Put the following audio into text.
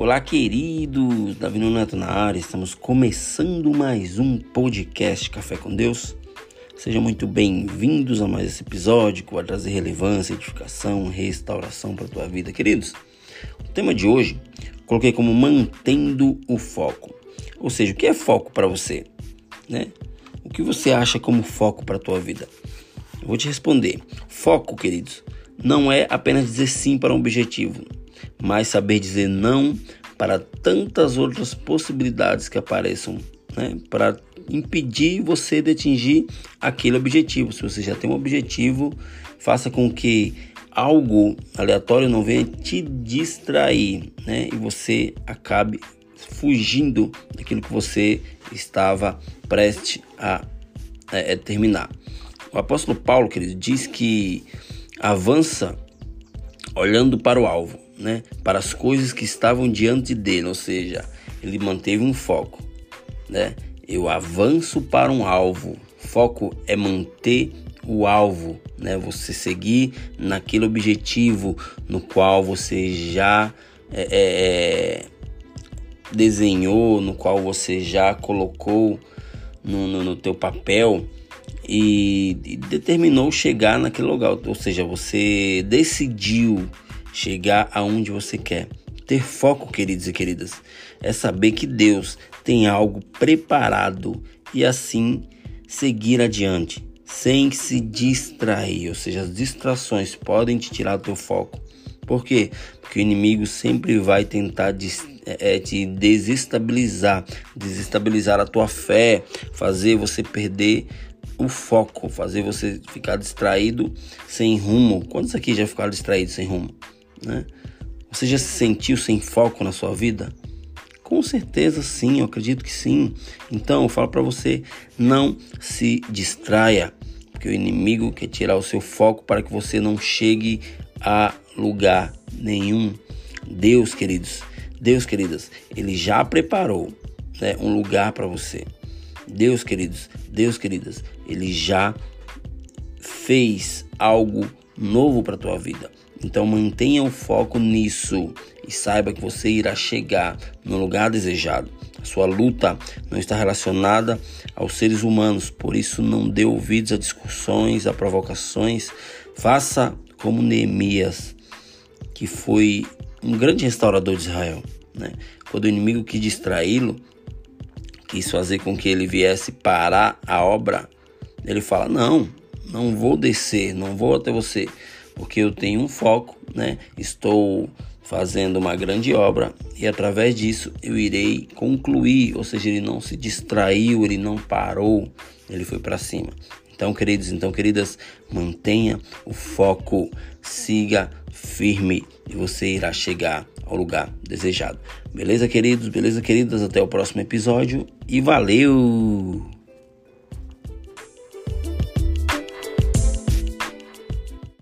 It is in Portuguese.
Olá, queridos! Davi Neto na área, estamos começando mais um podcast Café com Deus. Sejam muito bem-vindos a mais esse episódio que vai trazer relevância, edificação, restauração para a tua vida, queridos. O tema de hoje coloquei como mantendo o foco. Ou seja, o que é foco para você? Né? O que você acha como foco para a tua vida? Eu vou te responder. Foco, queridos, não é apenas dizer sim para um objetivo, mas saber dizer não para tantas outras possibilidades que apareçam, né? Para impedir você de atingir aquele objetivo. Se você já tem um objetivo, faça com que algo aleatório não venha te distrair, né? E você acabe fugindo daquilo que você estava prestes a é, terminar. O apóstolo Paulo, querido, diz que avança olhando para o alvo, né? Para as coisas que estavam diante dele, ou seja, ele manteve um foco, né? Eu avanço para um alvo. Foco é manter o alvo, né? Você seguir naquele objetivo no qual você já é, é, é desenhou, no qual você já colocou no, no, no teu papel e, e determinou chegar naquele lugar, ou seja, você decidiu chegar aonde você quer. Ter foco, queridos e queridas, é saber que Deus tem algo preparado e assim seguir adiante, sem se distrair. Ou seja, as distrações podem te tirar do teu foco. Por quê? Porque o inimigo sempre vai tentar é, é, te desestabilizar, desestabilizar a tua fé, fazer você perder o foco, fazer você ficar distraído sem rumo. Quantos aqui já ficaram distraídos sem rumo? Né? Você já se sentiu sem foco na sua vida? Com certeza sim, eu acredito que sim. Então eu falo para você, não se distraia, porque o inimigo quer tirar o seu foco para que você não chegue a lugar nenhum. Deus, queridos, Deus, queridas, ele já preparou né, um lugar para você. Deus, queridos, Deus, queridas, ele já fez algo novo para tua vida. Então mantenha o foco nisso e saiba que você irá chegar no lugar desejado. A sua luta não está relacionada aos seres humanos, por isso não dê ouvidos a discussões, a provocações. Faça como Neemias, que foi um grande restaurador de Israel. Né? Quando o inimigo quis distraí-lo, quis fazer com que ele viesse parar a obra, ele fala: Não, não vou descer, não vou até você, porque eu tenho um foco, né? Estou fazendo uma grande obra e através disso eu irei concluir, ou seja, ele não se distraiu, ele não parou, ele foi para cima. Então, queridos, então queridas, mantenha o foco, siga firme e você irá chegar ao lugar desejado. Beleza, queridos? Beleza, queridas? Até o próximo episódio e valeu!